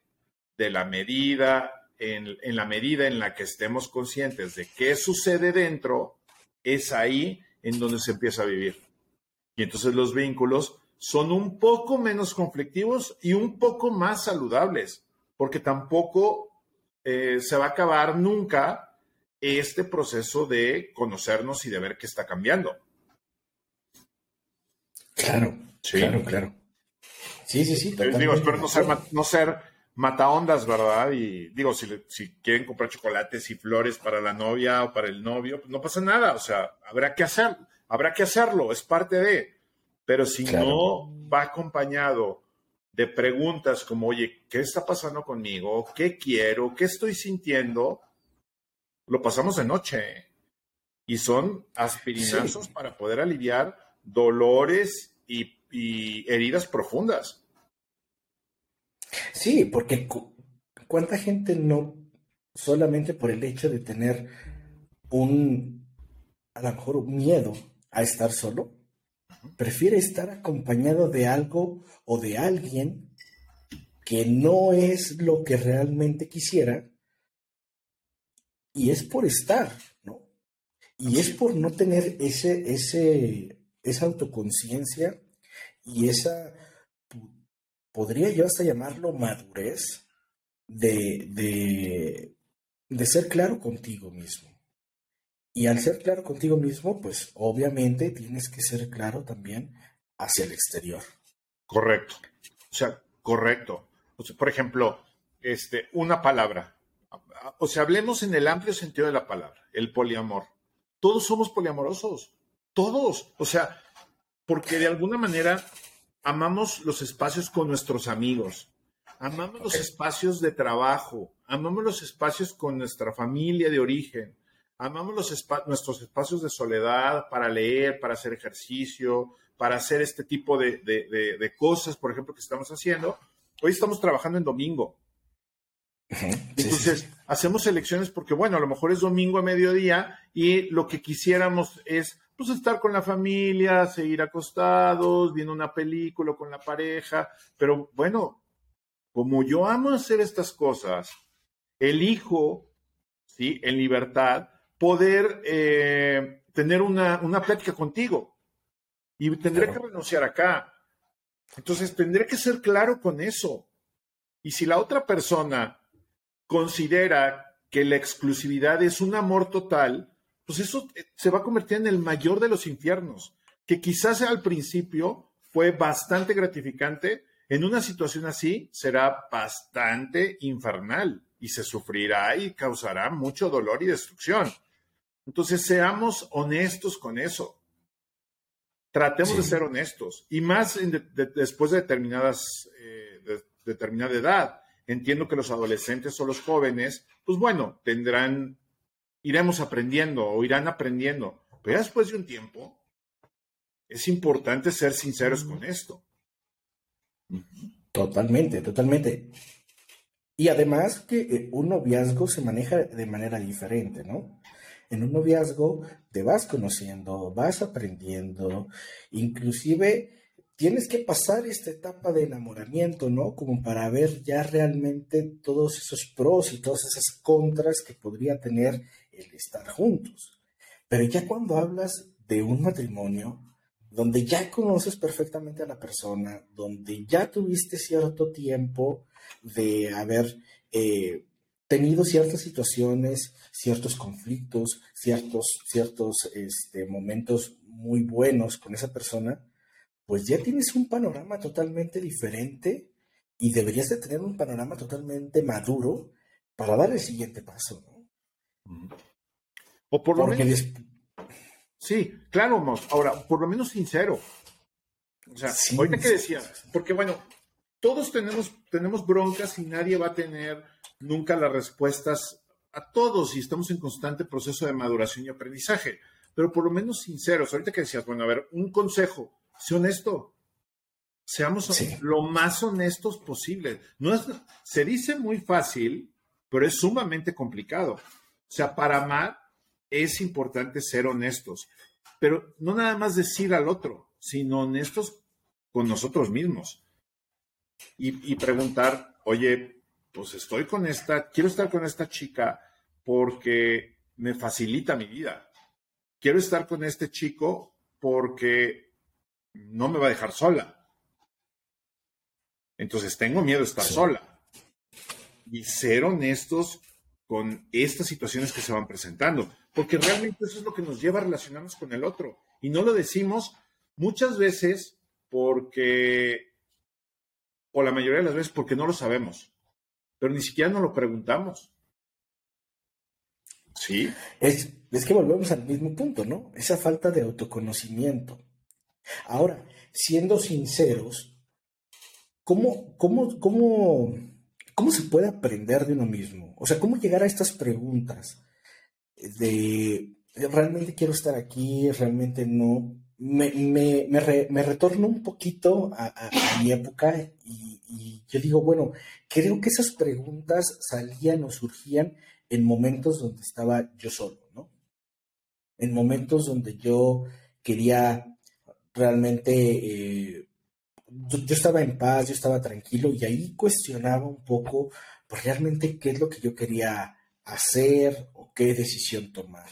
de la medida, en, en la medida en la que estemos conscientes de qué sucede dentro, es ahí en donde se empieza a vivir. Y entonces los vínculos son un poco menos conflictivos y un poco más saludables, porque tampoco eh, se va a acabar nunca este proceso de conocernos y de ver qué está cambiando. Claro, claro, claro. Sí, sí, sí. Digo, espero no ser, no ser mataondas, ¿verdad? Y digo, si, si quieren comprar chocolates y flores para la novia o para el novio, pues no pasa nada. O sea, habrá que hacer, habrá que hacerlo, es parte de. Pero si no va acompañado de preguntas como, oye, ¿qué está pasando conmigo? ¿Qué quiero? ¿Qué estoy sintiendo? Lo pasamos de noche. Y son aspirinazos para poder aliviar dolores y, heridas profundas. Sí, porque ¿cuánta gente no solamente por el hecho de tener un, a lo mejor, miedo a estar solo, prefiere estar acompañado de algo o de alguien que no es lo que realmente quisiera y es por estar, ¿no? Y es por no tener ese, ese, esa autoconciencia y esa, podría yo hasta llamarlo madurez de, de, de ser claro contigo mismo. Y al ser claro contigo mismo, pues obviamente tienes que ser claro también hacia el exterior. Correcto. O sea, correcto. O sea, por ejemplo, este, una palabra. O sea, hablemos en el amplio sentido de la palabra, el poliamor. Todos somos poliamorosos. Todos. O sea, porque de alguna manera amamos los espacios con nuestros amigos, amamos los espacios de trabajo, amamos los espacios con nuestra familia de origen, Amamos los nuestros espacios de soledad para leer, para hacer ejercicio, para hacer este tipo de, de, cosas, por ejemplo, que estamos haciendo. Hoy estamos trabajando en domingo. Entonces, hacemos elecciones porque, bueno, a lo mejor es domingo a mediodía y lo que quisiéramos es, pues, estar con la familia, seguir acostados, viendo una película con la pareja, pero bueno, como yo amo hacer estas cosas, elijo, ¿sí? En libertad, poder eh, tener una, una plática contigo y tendré que renunciar acá. Entonces, tendré que ser claro con eso. Y si la otra persona considera que la exclusividad es un amor total, pues eso eh, se va a convertir en el mayor de los infiernos, que quizás al principio fue bastante gratificante, en una situación así será bastante infernal y se sufrirá y causará mucho dolor y destrucción. Entonces, seamos honestos con eso. Tratemos de ser honestos y más después de determinadas, eh, de determinada edad entiendo que los adolescentes o los jóvenes, pues bueno, tendrán, iremos aprendiendo o irán aprendiendo, pero después de un tiempo, es importante ser sinceros con esto. Totalmente, totalmente. Y además que eh, un noviazgo se maneja de manera diferente, ¿no? En un noviazgo te vas conociendo, vas aprendiendo, inclusive tienes que pasar esta etapa de enamoramiento, ¿no? Como para ver ya realmente todos esos pros y todas esas contras que podría tener el estar juntos. Pero ya cuando hablas de un matrimonio, donde ya conoces perfectamente a la persona, donde ya tuviste cierto tiempo de haber eh, tenido ciertas situaciones, ciertos conflictos, ciertos, ciertos este, momentos muy buenos con esa persona, pues ya tienes un panorama totalmente diferente y deberías de tener un panorama totalmente maduro para dar el siguiente paso, ¿no? O por lo menos... Sí, claro, ahora, por lo menos sincero. O sea, ahorita que decía, porque bueno, todos tenemos, tenemos broncas y nadie va a tener nunca las respuestas a todos y estamos en constante proceso de maduración y aprendizaje, pero por lo menos sinceros. Ahorita que decías, bueno, a ver, un consejo Sé honesto. Seamos lo más honestos posible. No es, se dice muy fácil, pero es sumamente complicado. O sea, para amar es importante ser honestos, pero no nada más decir al otro, sino honestos con nosotros mismos. Y, y preguntar, oye, pues estoy con esta, quiero estar con esta chica porque me facilita mi vida. Quiero estar con este chico porque no me va a dejar sola. Entonces tengo miedo de estar sola. Y ser honestos con estas situaciones que se van presentando, porque realmente eso es lo que nos lleva a relacionarnos con el otro. Y no lo decimos muchas veces porque, o la mayoría de las veces porque no lo sabemos, pero ni siquiera nos lo preguntamos. Sí. Es, es que volvemos al mismo punto, ¿no? Esa falta de autoconocimiento. Ahora, siendo sinceros, ¿cómo, cómo, cómo, cómo se puede aprender de uno mismo? O sea, ¿cómo llegar a estas preguntas de realmente quiero estar aquí, realmente no? Me, me, me, retorno un poquito a, mi época y, yo digo, bueno, creo que esas preguntas salían o surgían en momentos donde estaba yo solo, ¿no? En momentos donde yo quería realmente eh, yo, estaba en paz, yo estaba tranquilo y ahí cuestionaba un poco pues, realmente qué es lo que yo quería hacer o qué decisión tomar.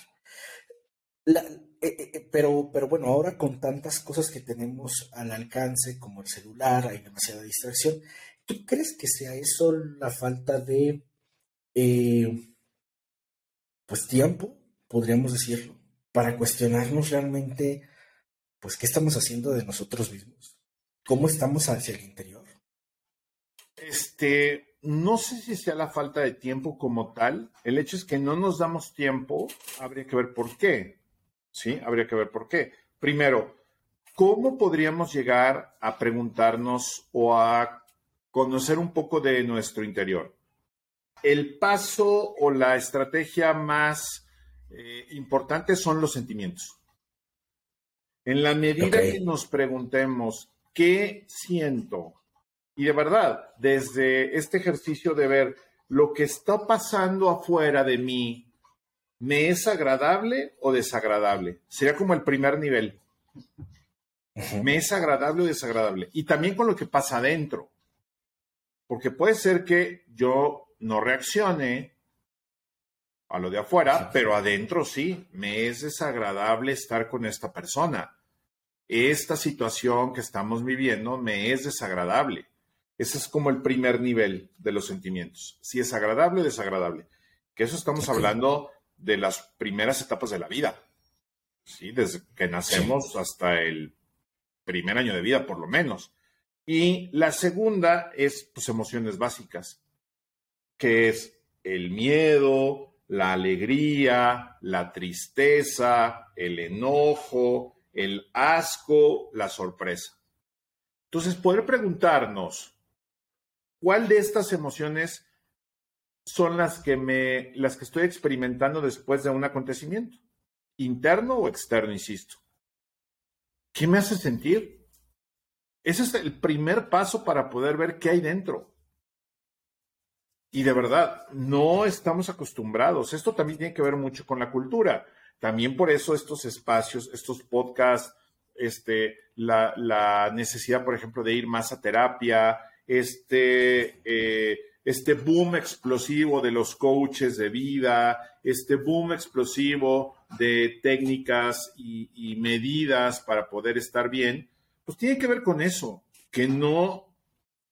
Eh, eh, pero, pero bueno, ahora con tantas cosas que tenemos al alcance, como el celular, hay demasiada distracción. ¿Tú crees que sea eso la falta de, pues, tiempo, podríamos decirlo, para cuestionarnos realmente pues, ¿qué estamos haciendo de nosotros mismos? ¿Cómo estamos hacia el interior? Este, no sé si sea la falta de tiempo como tal. El hecho es que no nos damos tiempo. Habría que ver por qué. ¿Sí? Habría que ver por qué. Primero, ¿cómo podríamos llegar a preguntarnos o a conocer un poco de nuestro interior? El paso o la estrategia más eh, importante son los sentimientos. En la medida que nos preguntemos, ¿qué siento? Y de verdad, desde este ejercicio de ver lo que está pasando afuera de mí, ¿me es agradable o desagradable? Sería como el primer nivel. ¿Me es agradable o desagradable? Y también con lo que pasa adentro. Porque puede ser que yo no reaccione a lo de afuera, pero adentro sí, me es desagradable estar con esta persona. Esta situación que estamos viviendo me es desagradable. Ese es como el primer nivel de los sentimientos. Si es agradable o desagradable. Que eso estamos hablando de las primeras etapas de la vida. ¿sí? Desde que nacemos hasta el primer año de vida, por lo menos. Y la segunda es, pues, emociones básicas, que es el miedo, la alegría, la tristeza, el enojo, el asco, la sorpresa. Entonces, poder preguntarnos, ¿cuál de estas emociones son las que me, las que estoy experimentando después de un acontecimiento? ¿Interno o externo, insisto? ¿Qué me hace sentir? Ese es el primer paso para poder ver qué hay dentro. Y de verdad, no estamos acostumbrados. Esto también tiene que ver mucho con la cultura. También por eso estos espacios, estos podcasts, este, la, necesidad, por ejemplo, de ir más a terapia, este, eh, este boom explosivo de los coaches de vida, este boom explosivo de técnicas y, y medidas para poder estar bien, pues tiene que ver con eso, que no,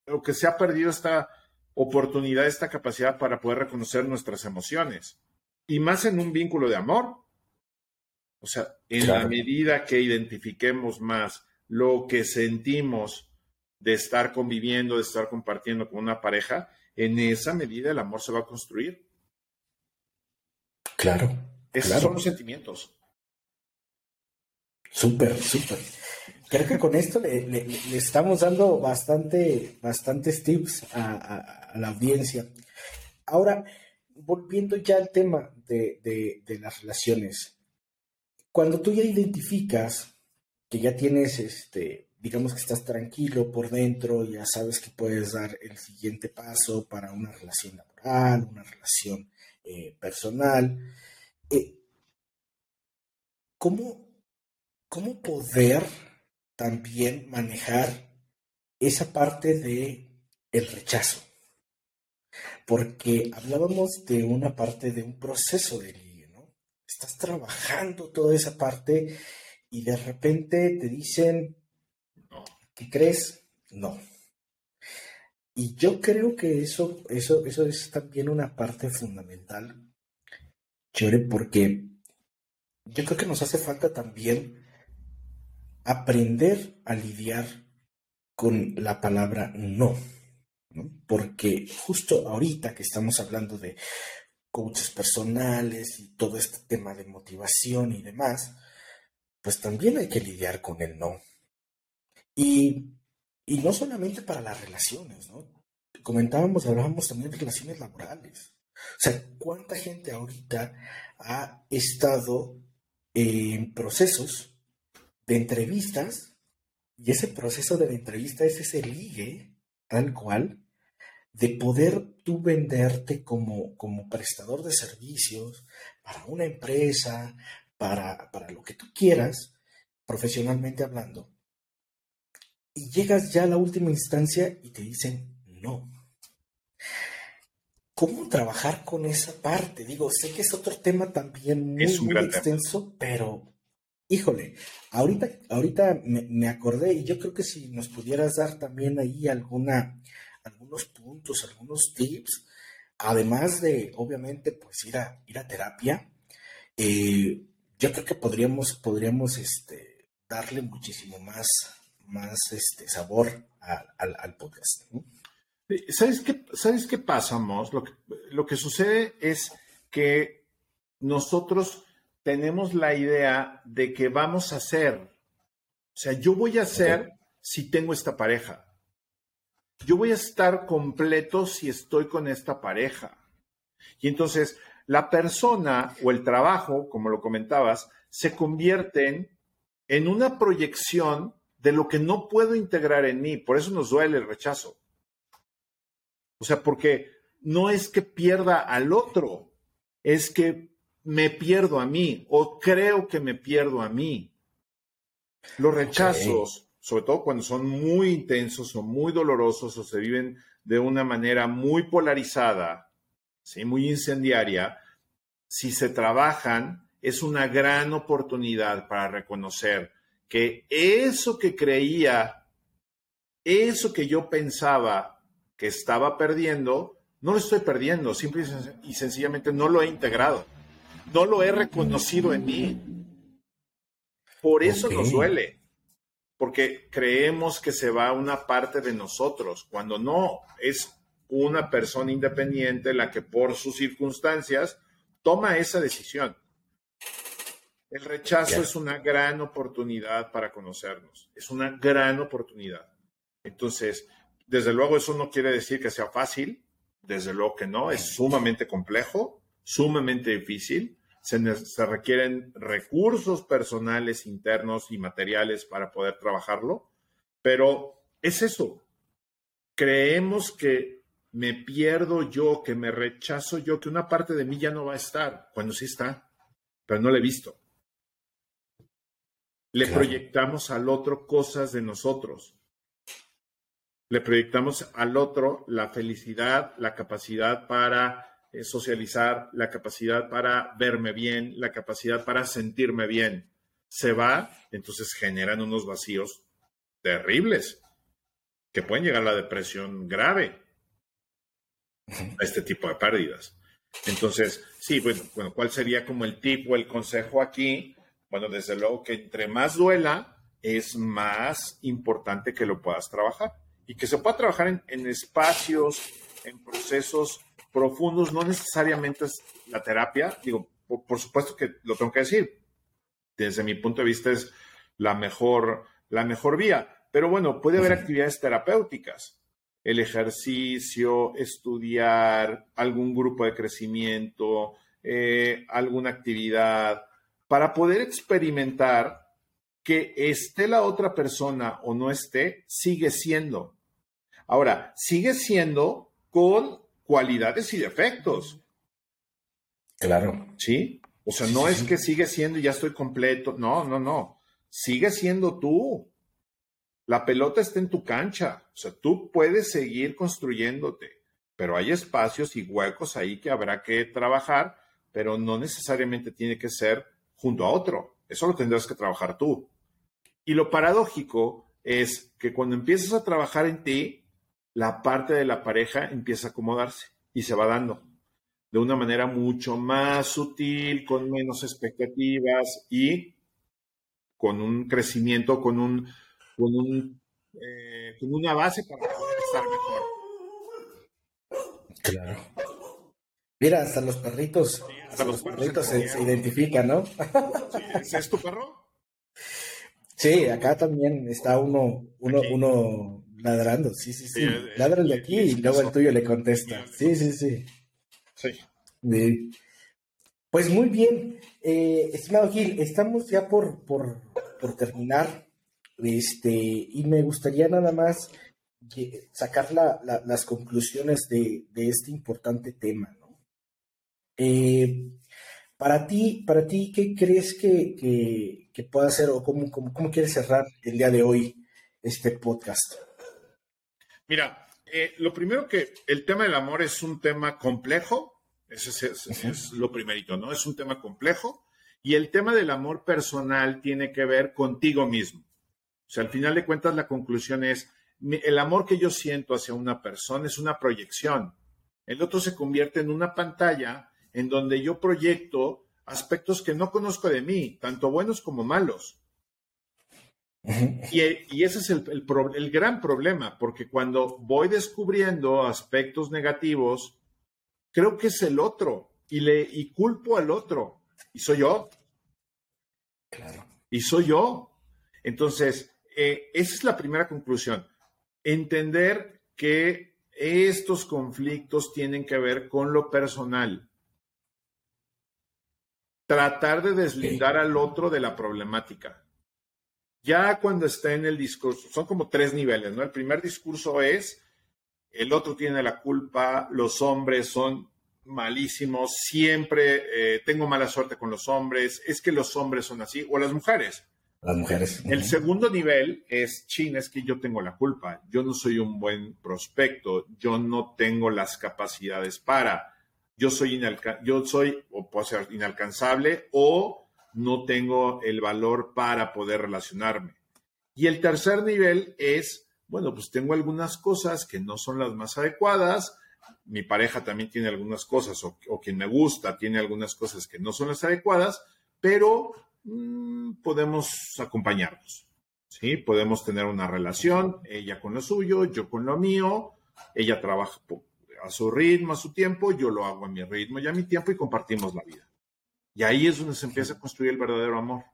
o que se ha perdido esta oportunidad, esta capacidad para poder reconocer nuestras emociones. Y más en un vínculo de amor. O sea, en la medida que identifiquemos más lo que sentimos de estar conviviendo, de estar compartiendo con una pareja, en esa medida el amor se va a construir. Claro. Esos son los sentimientos. Súper, súper. Creo que con esto le, estamos dando bastante, bastantes tips a, la audiencia. Ahora, volviendo ya al tema de, las relaciones, cuando tú ya identificas que ya tienes, este, digamos que estás tranquilo por dentro, ya sabes que puedes dar el siguiente paso para una relación laboral, una relación eh, personal, eh, ¿cómo, ¿cómo poder también manejar esa parte de rechazo? porque hablábamos de una parte de un proceso de ligue, ¿no? Estás trabajando toda esa parte y de repente te dicen. ¿Qué crees? No. Y yo creo que eso, eso, eso es también una parte fundamental, chévere, porque yo creo que nos hace falta también aprender a lidiar con la palabra no. Porque justo ahorita que estamos hablando de coaches personales y todo este tema de motivación y demás, pues también hay que lidiar con el no. Y, no solamente para las relaciones, ¿no? Comentábamos, hablábamos también de relaciones laborales. O sea, ¿cuánta gente ahorita ha estado en procesos de entrevistas y ese proceso de la entrevista es ese ligue tal cual de poder tú venderte como, como prestador de servicios para una empresa, para, para lo que tú quieras, profesionalmente hablando, y llegas ya a la última instancia y te dicen no. ¿Cómo trabajar con esa parte? Digo, sé que es otro tema también muy, muy extenso, pero híjole, ahorita, ahorita me, me, acordé y yo creo que si nos pudieras dar también ahí alguna, algunos puntos, algunos tips, además de, obviamente, pues ir a, ir a terapia, eh, yo creo que podríamos, podríamos este, darle muchísimo más, más este, sabor al, podcast. ¿Sabes qué, ¿Sabes qué pasa, Lo que, lo que sucede es que nosotros tenemos la idea de que vamos a hacer, o sea, yo voy a hacer si tengo esta pareja yo voy a estar completo si estoy con esta pareja. Y entonces la persona o el trabajo, como lo comentabas, se convierten en una proyección de lo que no puedo integrar en mí. Por eso nos duele el rechazo. O sea, porque no es que pierda al otro, es que me pierdo a mí o creo que me pierdo a mí. Los rechazos, sobre todo cuando son muy intensos o muy dolorosos o se viven de una manera muy polarizada, ¿sí? muy incendiaria, si se trabajan, es una gran oportunidad para reconocer que eso que creía, eso que yo pensaba que estaba perdiendo, no lo estoy perdiendo, simple y sencillamente no lo he integrado, no lo he reconocido en mí. Por eso nos duele, porque creemos que se va una parte de nosotros, cuando no, es una persona independiente la que por sus circunstancias toma esa decisión. El rechazo es una gran oportunidad para conocernos, es una gran oportunidad. Entonces, desde luego eso no quiere decir que sea fácil, desde luego que no, es sumamente complejo, sumamente difícil, se, requieren recursos personales internos y materiales para poder trabajarlo, pero es eso. Creemos que me pierdo yo, que me rechazo yo, que una parte de mí ya no va a estar, cuando sí está, pero no la he visto. Le proyectamos al otro cosas de nosotros. Le proyectamos al otro la felicidad, la capacidad para eh, socializar, la capacidad para verme bien, la capacidad para sentirme bien, se va, entonces generan unos vacíos terribles que pueden llegar a la depresión grave a <laughs> este tipo de pérdidas. Entonces, sí, bueno, bueno, ¿cuál sería como el tip o el consejo aquí? Bueno, desde luego que entre más duela, es más importante que lo puedas trabajar y que se pueda trabajar en, en espacios, en procesos profundos no necesariamente es la terapia. Digo, por, supuesto que lo tengo que decir. Desde mi punto de vista es la mejor, la mejor vía. Pero bueno, puede haber actividades terapéuticas. El ejercicio, estudiar, algún grupo de crecimiento, eh, alguna actividad, para poder experimentar que esté la otra persona o no esté, sigue siendo. Ahora, sigue siendo con cualidades y defectos. Claro. ¿Sí? O sea, no es que sigue siendo y ya estoy completo. No, no, no. Sigue siendo tú. La pelota está en tu cancha. O sea, tú puedes seguir construyéndote, pero hay espacios y huecos ahí que habrá que trabajar, pero no necesariamente tiene que ser junto a otro. Eso lo tendrás que trabajar tú. Y lo paradójico es que cuando empiezas a trabajar en ti, la parte de la pareja empieza a acomodarse y se va dando de una manera mucho más sutil, con menos expectativas y con un crecimiento, con un, con un, eh, con una base para poder estar mejor. Claro. Mira, hasta los perritos, hasta, los, perritos se, identifican, ¿no? ¿Es tu perro? Sí, acá también está uno, uno, uno Ladrando, sí, sí, sí. Ladran de aquí y luego el tuyo le contesta. Sí, sí, sí. Sí. Pues muy bien, eh, estimado Gil, estamos ya por, por, terminar. Este, y me gustaría nada más sacar las conclusiones de, este importante tema. ¿no? Eh, para ti, para ti, ¿qué crees que, que, pueda ser o cómo, cómo, cómo quieres cerrar el día de hoy este podcast? Mira, eh, lo primero que el tema del amor es un tema complejo, ese es, lo primerito, ¿no? Es un tema complejo y el tema del amor personal tiene que ver contigo mismo. O sea, al final de cuentas la conclusión es, el amor que yo siento hacia una persona es una proyección. El otro se convierte en una pantalla en donde yo proyecto aspectos que no conozco de mí, tanto buenos como malos. Y, ese es el, el, gran problema, porque cuando voy descubriendo aspectos negativos, creo que es el otro y, le, y culpo al otro. Y soy yo. Claro. Y soy yo. Entonces, eh, esa es la primera conclusión. Entender que estos conflictos tienen que ver con lo personal. Tratar de deslindar al otro de la problemática Ya cuando está en el discurso, son como tres niveles, ¿no? El primer discurso es, el otro tiene la culpa, los hombres son malísimos, siempre eh, tengo mala suerte con los hombres, es que los hombres son así, o las mujeres. Las mujeres. El segundo nivel es, chin, es que yo tengo la culpa, yo no soy un buen prospecto, yo no tengo las capacidades para, yo soy, yo soy o puedo ser inalcanzable o no tengo el valor para poder relacionarme. Y el tercer nivel es, bueno, pues tengo algunas cosas que no son las más adecuadas, mi pareja también tiene algunas cosas, o, quien me gusta tiene algunas cosas que no son las adecuadas, pero mm, podemos acompañarnos. ¿sí? Podemos tener una relación, ella con lo suyo, yo con lo mío, ella trabaja a su ritmo, a su tiempo, yo lo hago a mi ritmo y a mi tiempo y compartimos la vida. Y ahí es donde se empieza a construir el verdadero amor.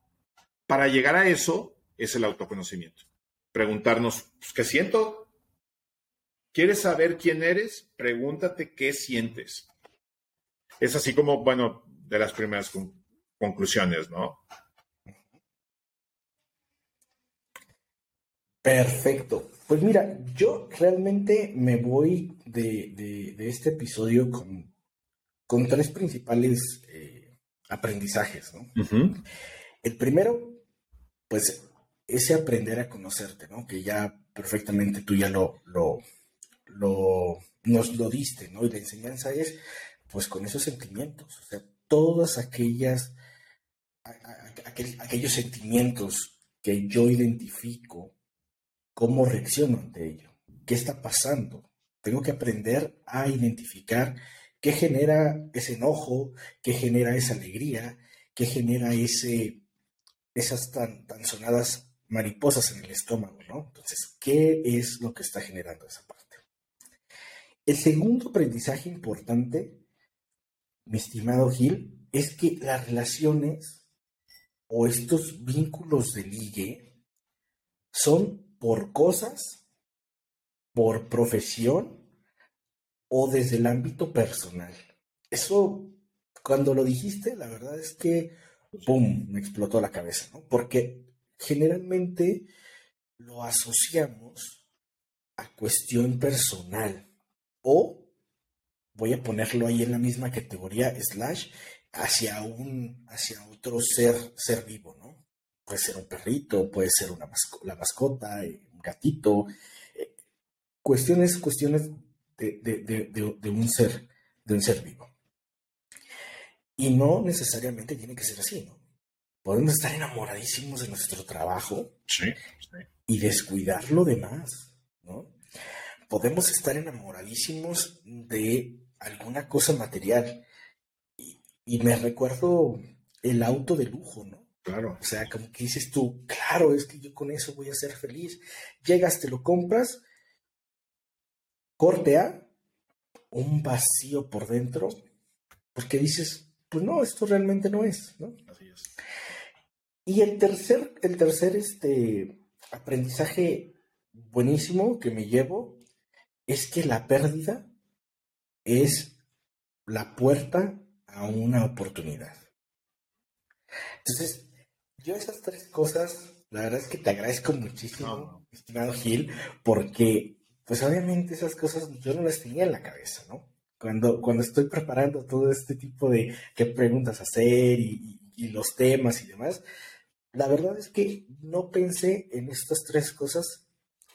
Para llegar a eso es el autoconocimiento. Preguntarnos, pues, ¿qué siento? ¿Quieres saber quién eres? Pregúntate qué sientes. Es así como, bueno, de las primeras conclusiones, ¿no? Perfecto. Pues mira, yo realmente me voy de, este episodio con, con tres principales eh, aprendizajes, ¿no? El primero, pues, ese aprender a conocerte, ¿no? Que ya perfectamente tú ya lo, lo, lo, nos lo diste, ¿no? Y la enseñanza es, pues, con esos sentimientos, o sea, todas aquellas, aquellos sentimientos que yo identifico, cómo reacciono ante ello, qué está pasando. Tengo que aprender a identificar qué genera ese enojo, qué genera esa alegría, qué genera esas tan, tan sonadas mariposas en el estómago, ¿no? Entonces, ¿qué es lo que está generando esa parte? El segundo aprendizaje importante, mi estimado Gil, es que las relaciones o estos vínculos de ligue son por cosas, por profesión o desde el ámbito personal. Eso, cuando lo dijiste, la verdad es que, ¡pum!, me explotó la cabeza, ¿no? Porque generalmente lo asociamos a cuestión personal o voy a ponerlo ahí en la misma categoría slash hacia un hacia otro ser ser vivo, ¿no? Puede ser un perrito, puede ser una la mascota, eh, un gatito, eh, cuestiones cuestiones de, un ser, de un ser vivo. Y no necesariamente tiene que ser así, ¿no? Podemos estar enamoradísimos de nuestro trabajo y descuidar lo demás, ¿no? Podemos estar enamoradísimos de alguna cosa material. Y, y me recuerdo el auto de lujo, ¿no? Claro. O sea, como que dices tú, claro, es que yo con eso voy a ser feliz. Llegas, te lo compras corte A, un vacío por dentro, porque dices, pues no, esto realmente no es, ¿no? Así es. Y el tercer, el tercer este, aprendizaje buenísimo que me llevo es que la pérdida es la puerta a una oportunidad. Entonces, yo esas tres cosas, la verdad es que te agradezco muchísimo, estimado Gil, porque pues obviamente esas cosas yo no las tenía en la cabeza, ¿no? Cuando, cuando estoy preparando todo este tipo de qué preguntas hacer y, los temas y demás, la verdad es que no pensé en estas tres cosas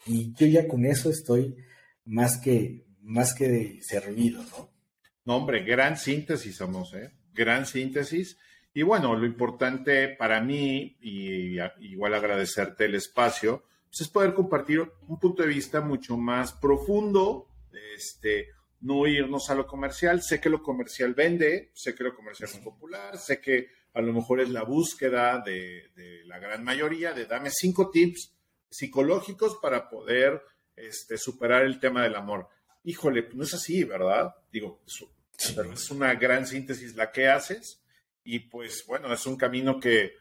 y yo ya con eso estoy más que, más que servido, ¿no? No, hombre, gran síntesis somos, ¿eh? Gran síntesis. Y bueno, lo importante para mí, y igual agradecerte el espacio, pues, es poder compartir un punto de vista mucho más profundo, este, no irnos a lo comercial. Sé que lo comercial vende, sé que lo comercial es popular, sé que a lo mejor es la búsqueda de, la gran mayoría de dame cinco tips psicológicos para poder este, superar el tema del amor. Híjole, no es así, ¿verdad? Digo, es una gran síntesis la que haces y pues bueno, es un camino que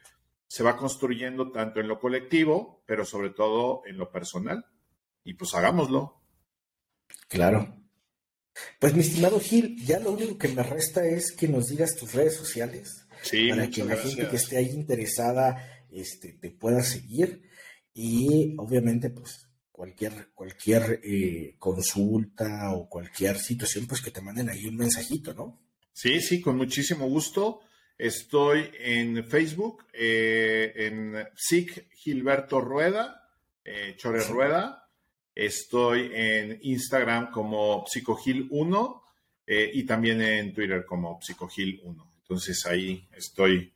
se va construyendo tanto en lo colectivo, pero sobre todo en lo personal. Y pues hagámoslo. Claro. Pues mi estimado Gil, ya lo único que me resta es que nos digas tus redes sociales sí, para que la gente que esté ahí interesada este, te pueda seguir y obviamente pues cualquier, cualquier eh, consulta o cualquier situación, pues que te manden ahí un mensajito, ¿no? Sí, sí, con muchísimo gusto. Estoy en Facebook, eh, en SIC Gilberto Rueda, eh, Chore Rueda. Estoy en Instagram como Psicogil1 y también en Twitter como Psicogil1. Entonces ahí estoy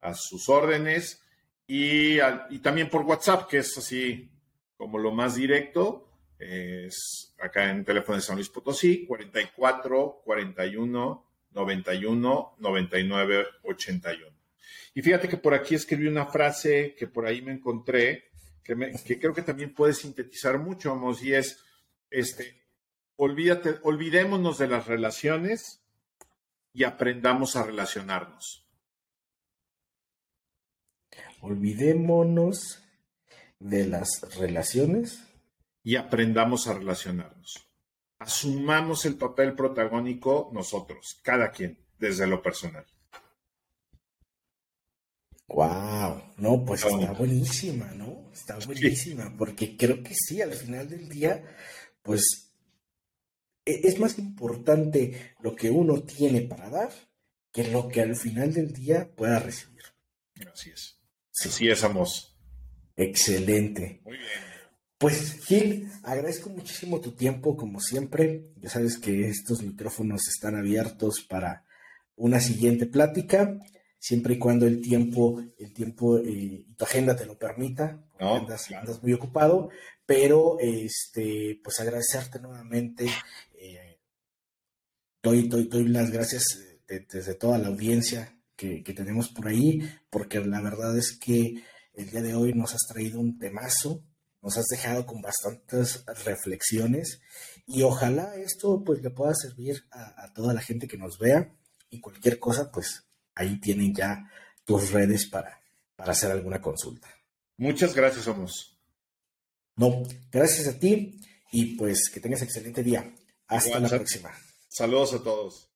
a sus órdenes. Y, y también por WhatsApp, que es así como lo más directo, es acá en teléfono de San Luis Potosí, 44 41 91 99 81. Y fíjate que por aquí escribí una frase que por ahí me encontré, que, que creo que también puede sintetizar mucho, vamos, y es, este, olvídate, olvidémonos de las relaciones y aprendamos a relacionarnos. Olvidémonos de las relaciones. Y aprendamos a relacionarnos. Asumamos el papel protagónico nosotros, cada quien, desde lo personal. Wow, no, pues está buenísima, ¿no? Está buenísima, porque creo que sí, al final del día, pues e, es más importante lo que uno tiene para dar que lo que al final del día pueda recibir. Así es. Así es, Amos. Excelente. Muy bien. Pues Gil, agradezco muchísimo tu tiempo, como siempre. Ya sabes que estos micrófonos están abiertos para una siguiente plática, siempre y cuando el tiempo, el tiempo eh, y tu agenda te lo permita. andas, muy ocupado, pero este, pues agradecerte nuevamente. Eh, doy, doy, las gracias eh, desde toda la audiencia que, que tenemos por ahí, porque la verdad es que el día de hoy nos has traído un temazo, nos has dejado con bastantes reflexiones y ojalá esto pues le pueda servir a, toda la gente que nos vea y cualquier cosa pues ahí tienen ya tus redes para, para hacer alguna consulta. Muchas gracias, Somos. No, gracias a ti y pues que tengas excelente día. Hasta la próxima. Saludos a todos.